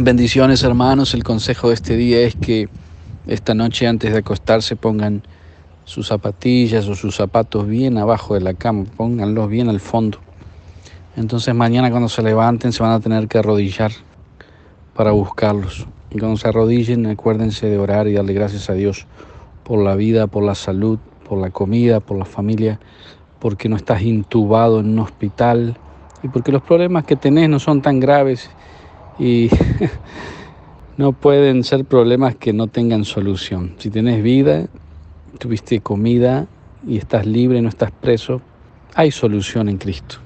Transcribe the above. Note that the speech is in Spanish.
Bendiciones hermanos, el consejo de este día es que esta noche antes de acostarse pongan sus zapatillas o sus zapatos bien abajo de la cama, pónganlos bien al fondo. Entonces mañana cuando se levanten se van a tener que arrodillar para buscarlos. Y cuando se arrodillen acuérdense de orar y darle gracias a Dios por la vida, por la salud, por la comida, por la familia, porque no estás intubado en un hospital y porque los problemas que tenés no son tan graves y no pueden ser problemas que no tengan solución. Si tenés vida, tuviste comida y estás libre, no estás preso, hay solución en Cristo.